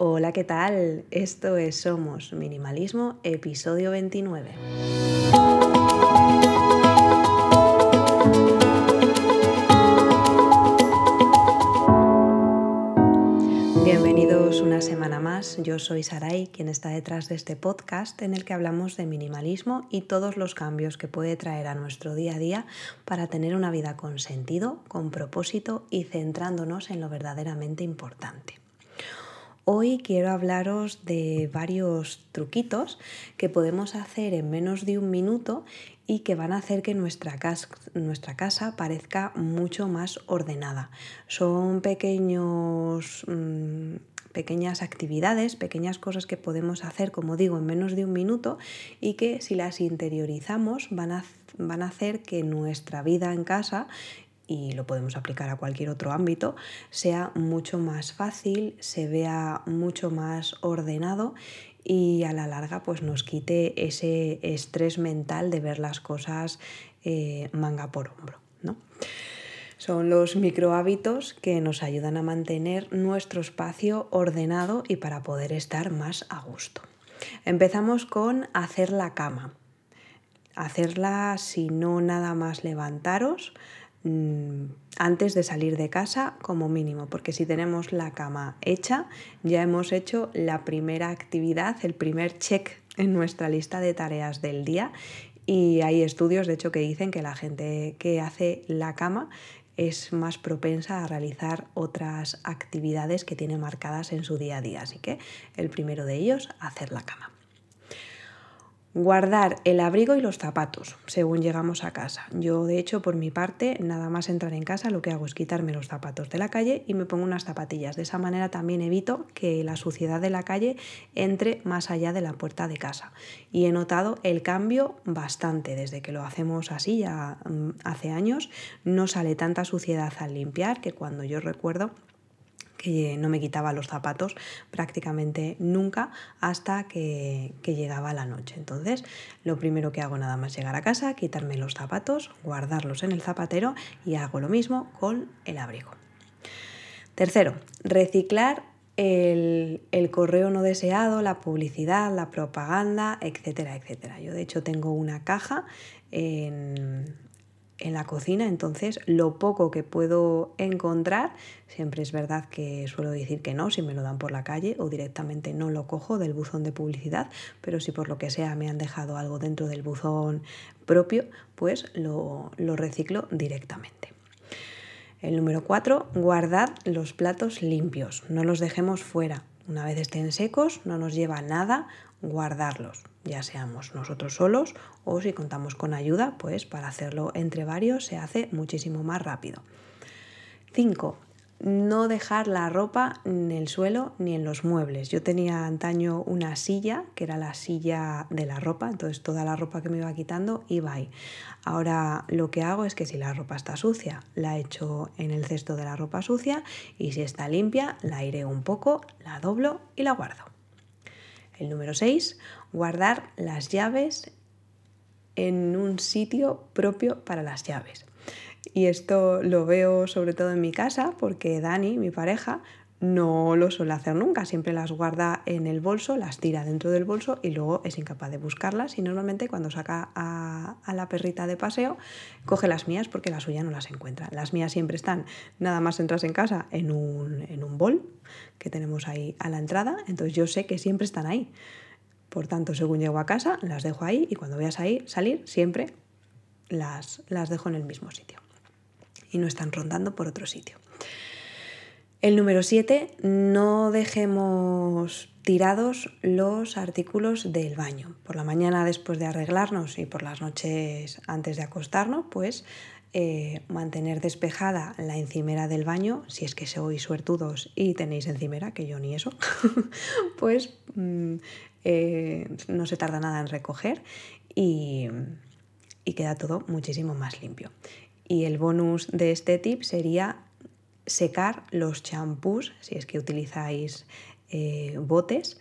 Hola, ¿qué tal? Esto es Somos Minimalismo, episodio 29. Bienvenidos una semana más. Yo soy Sarai, quien está detrás de este podcast en el que hablamos de minimalismo y todos los cambios que puede traer a nuestro día a día para tener una vida con sentido, con propósito y centrándonos en lo verdaderamente importante. Hoy quiero hablaros de varios truquitos que podemos hacer en menos de un minuto y que van a hacer que nuestra casa, nuestra casa parezca mucho más ordenada. Son pequeños... Mm, pequeñas actividades, pequeñas cosas que podemos hacer, como digo, en menos de un minuto y que si las interiorizamos van a, van a hacer que nuestra vida en casa y lo podemos aplicar a cualquier otro ámbito, sea mucho más fácil, se vea mucho más ordenado y a la larga pues nos quite ese estrés mental de ver las cosas eh, manga por hombro. ¿no? Son los micro hábitos que nos ayudan a mantener nuestro espacio ordenado y para poder estar más a gusto. Empezamos con hacer la cama. Hacerla si no nada más levantaros, antes de salir de casa como mínimo, porque si tenemos la cama hecha, ya hemos hecho la primera actividad, el primer check en nuestra lista de tareas del día y hay estudios, de hecho, que dicen que la gente que hace la cama es más propensa a realizar otras actividades que tiene marcadas en su día a día. Así que el primero de ellos, hacer la cama. Guardar el abrigo y los zapatos según llegamos a casa. Yo, de hecho, por mi parte, nada más entrar en casa, lo que hago es quitarme los zapatos de la calle y me pongo unas zapatillas. De esa manera también evito que la suciedad de la calle entre más allá de la puerta de casa. Y he notado el cambio bastante desde que lo hacemos así, ya mm, hace años. No sale tanta suciedad al limpiar que cuando yo recuerdo que no me quitaba los zapatos prácticamente nunca hasta que, llegaba la noche. Entonces, lo primero que hago nada más llegar a casa, quitarme los zapatos, guardarlos en el zapatero y hago lo mismo con el abrigo. Tercero, reciclar el, el, correo no deseado, la publicidad, la propaganda, etcétera, etcétera. Yo de hecho tengo una caja en, en la cocina, entonces lo poco que puedo encontrar, siempre es verdad que suelo decir que no, si me lo dan por la calle o directamente no lo cojo del buzón de publicidad, pero si por lo que sea me han dejado algo dentro del buzón propio, pues lo, lo reciclo directamente. El número 4, guardad los platos limpios, no los dejemos fuera. Una vez estén secos, no nos lleva nada guardarlos ya seamos nosotros solos o si contamos con ayuda, pues para hacerlo entre varios se hace muchísimo más rápido. 5. No dejar la ropa en el suelo ni en los muebles. Yo tenía antaño una silla, que era la silla de la ropa, entonces toda la ropa que me iba quitando iba ahí. Ahora lo que hago es que si la ropa está sucia, la echo en el cesto de la ropa sucia y si está limpia, la iré un poco, la doblo y la guardo. El número 6, guardar las llaves en un sitio propio para las llaves. Y esto lo veo sobre todo en mi casa porque Dani, mi pareja, no lo suele hacer nunca, siempre las guarda en el bolso, las tira dentro del bolso y luego es incapaz de buscarlas y normalmente cuando saca a, la perrita de paseo coge las mías porque la suya no las encuentra. Las mías siempre están, nada más entras en casa, en un, en un bol que tenemos ahí a la entrada, entonces yo sé que siempre están ahí. Por tanto, según llego a casa, las dejo ahí y cuando voy a salir siempre las, las dejo en el mismo sitio y no están rondando por otro sitio. El número 7, no dejemos tirados los artículos del baño. Por la mañana después de arreglarnos y por las noches antes de acostarnos, pues eh, mantener despejada la encimera del baño, si es que sois suertudos y tenéis encimera, que yo ni eso, pues mm, eh, no se tarda nada en recoger y, y queda todo muchísimo más limpio. Y el bonus de este tip sería secar los champús, si es que utilizáis eh, botes,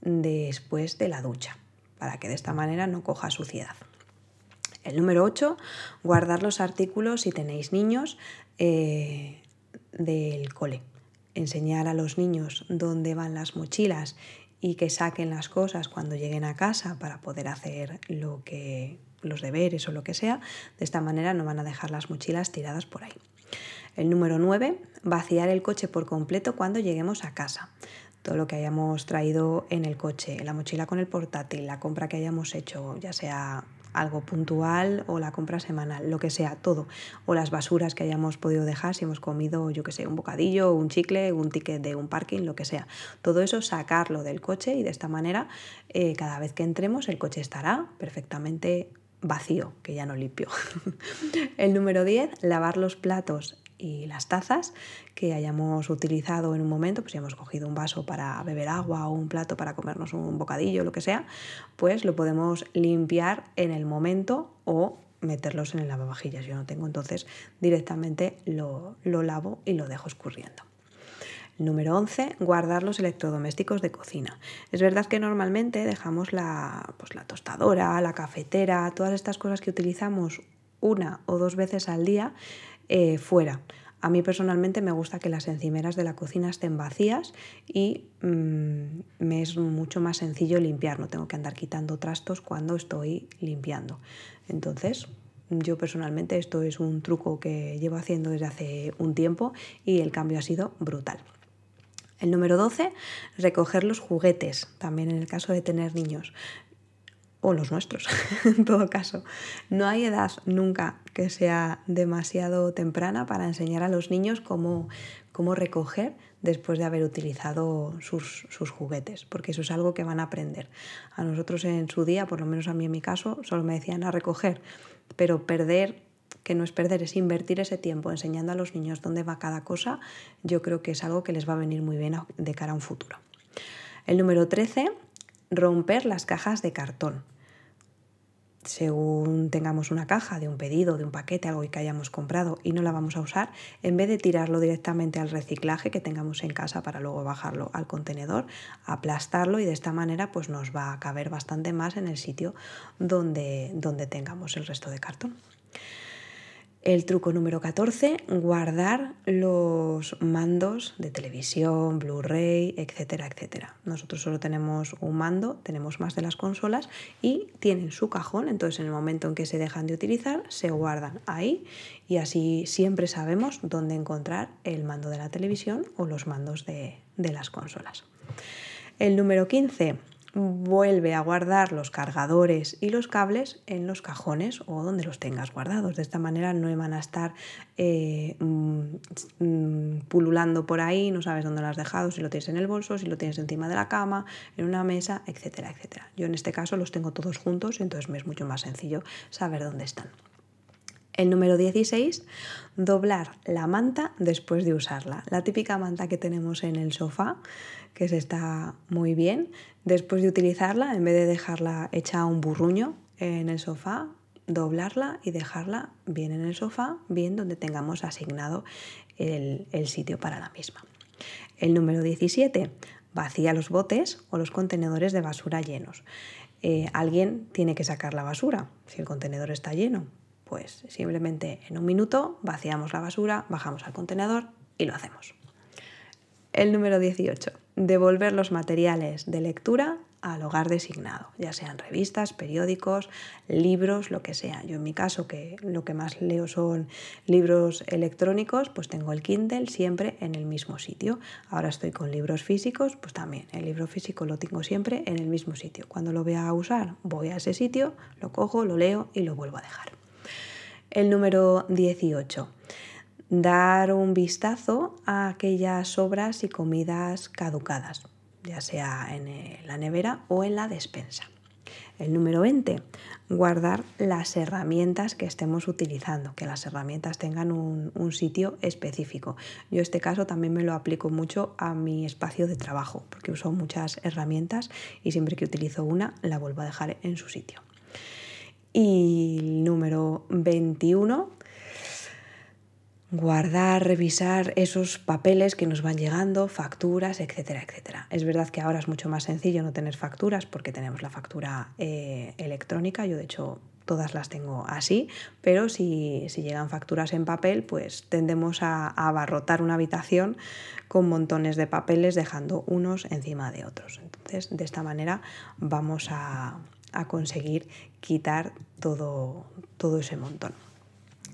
después de la ducha, para que de esta manera no coja suciedad. El número 8, guardar los artículos si tenéis niños eh, del cole. enseñar a los niños dónde van las mochilas y que saquen las cosas cuando lleguen a casa para poder hacer lo que los deberes o lo que sea. De esta manera no van a dejar las mochilas tiradas por ahí. El número 9, vaciar el coche por completo cuando lleguemos a casa. Todo lo que hayamos traído en el coche, la mochila con el portátil, la compra que hayamos hecho, ya sea algo puntual o la compra semanal, lo que sea, todo. O las basuras que hayamos podido dejar si hemos comido, yo que sé, un bocadillo, un chicle, un ticket de un parking, lo que sea. Todo eso sacarlo del coche y de esta manera eh, cada vez que entremos el coche estará perfectamente vacío, que ya no limpio. el número 10, lavar los platos y las tazas que hayamos utilizado en un momento, pues si hemos cogido un vaso para beber agua o un plato para comernos un bocadillo, lo que sea, pues lo podemos limpiar en el momento o meterlos en el lavavajillas. Yo no tengo, entonces directamente lo, lo lavo y lo dejo escurriendo. Número 11, guardar los electrodomésticos de cocina. Es verdad que normalmente dejamos la, pues la tostadora, la cafetera, todas estas cosas que utilizamos una o dos veces al día eh, fuera. A mí personalmente me gusta que las encimeras de la cocina estén vacías y mm, me es mucho más sencillo limpiar, no tengo que andar quitando trastos cuando estoy limpiando. Entonces, yo personalmente esto es un truco que llevo haciendo desde hace un tiempo y el cambio ha sido brutal. El número 12, recoger los juguetes, también en el caso de tener niños o los nuestros, en todo caso. No hay edad nunca que sea demasiado temprana para enseñar a los niños cómo, cómo recoger después de haber utilizado sus, sus, juguetes, porque eso es algo que van a aprender. A nosotros en su día, por lo menos a mí en mi caso, solo me decían a recoger, pero perder, que no es perder, es invertir ese tiempo enseñando a los niños dónde va cada cosa, yo creo que es algo que les va a venir muy bien de cara a un futuro. El número 13 romper las cajas de cartón. Según tengamos una caja de un pedido, de un paquete, algo que hayamos comprado y no la vamos a usar, en vez de tirarlo directamente al reciclaje que tengamos en casa para luego bajarlo al contenedor, aplastarlo y de esta manera pues nos va a caber bastante más en el sitio donde, donde tengamos el resto de cartón. El truco número 14, guardar los mandos de televisión, Blu-ray, etcétera, etcétera. Nosotros solo tenemos un mando, tenemos más de las consolas y tienen su cajón, entonces en el momento en que se dejan de utilizar, se guardan ahí y así siempre sabemos dónde encontrar el mando de la televisión o los mandos de, las consolas. El número 15, vuelve a guardar los cargadores y los cables en los cajones o donde los tengas guardados. De esta manera no van a estar eh, mm, mm, pululando por ahí, no sabes dónde lo has dejado, si lo tienes en el bolso, si lo tienes encima de la cama, en una mesa, etcétera, etcétera. Yo en este caso los tengo todos juntos, entonces me es mucho más sencillo saber dónde están. El número 16, doblar la manta después de usarla. La típica manta que tenemos en el sofá, que se está muy bien, después de utilizarla, en vez de dejarla hecha un burruño en el sofá, doblarla y dejarla bien en el sofá, bien donde tengamos asignado el, sitio para la misma. El número 17, vacía los botes o los contenedores de basura llenos. Eh, alguien tiene que sacar la basura si el contenedor está lleno pues simplemente en un minuto vaciamos la basura, bajamos al contenedor y lo hacemos. El número 18. Devolver los materiales de lectura al hogar designado, ya sean revistas, periódicos, libros, lo que sea. Yo en mi caso, que lo que más leo son libros electrónicos, pues tengo el Kindle siempre en el mismo sitio. Ahora estoy con libros físicos, pues también el libro físico lo tengo siempre en el mismo sitio. Cuando lo voy a usar, voy a ese sitio, lo cojo, lo leo y lo vuelvo a dejar. El número 18. Dar un vistazo a aquellas obras y comidas caducadas, ya sea en la nevera o en la despensa. El número 20. Guardar las herramientas que estemos utilizando, que las herramientas tengan un, un, sitio específico. Yo este caso también me lo aplico mucho a mi espacio de trabajo, porque uso muchas herramientas y siempre que utilizo una la vuelvo a dejar en su sitio. Y número 21, guardar, revisar esos papeles que nos van llegando, facturas, etcétera, etcétera. Es verdad que ahora es mucho más sencillo no tener facturas porque tenemos la factura eh, electrónica. Yo de hecho todas las tengo así, pero si, llegan facturas en papel, pues tendemos a, abarrotar una habitación con montones de papeles dejando unos encima de otros. Entonces, de esta manera vamos a, conseguir quitar todo, todo ese montón.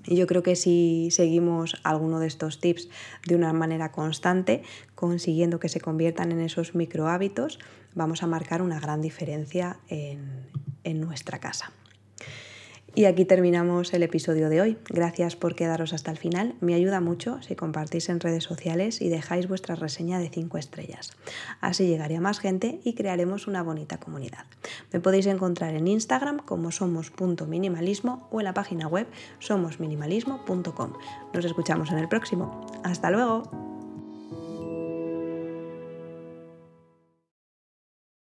Y yo creo que si seguimos alguno de estos tips de una manera constante, consiguiendo que se conviertan en esos micro hábitos, vamos a marcar una gran diferencia en nuestra casa. Y aquí terminamos el episodio de hoy. Gracias por quedaros hasta el final. Me ayuda mucho si compartís en redes sociales y dejáis vuestra reseña de 5 estrellas. Así llegaría más gente y crearemos una bonita comunidad. Me podéis encontrar en Instagram como somos.minimalismo o en la página web somosminimalismo.com. Nos escuchamos en el próximo. Hasta luego.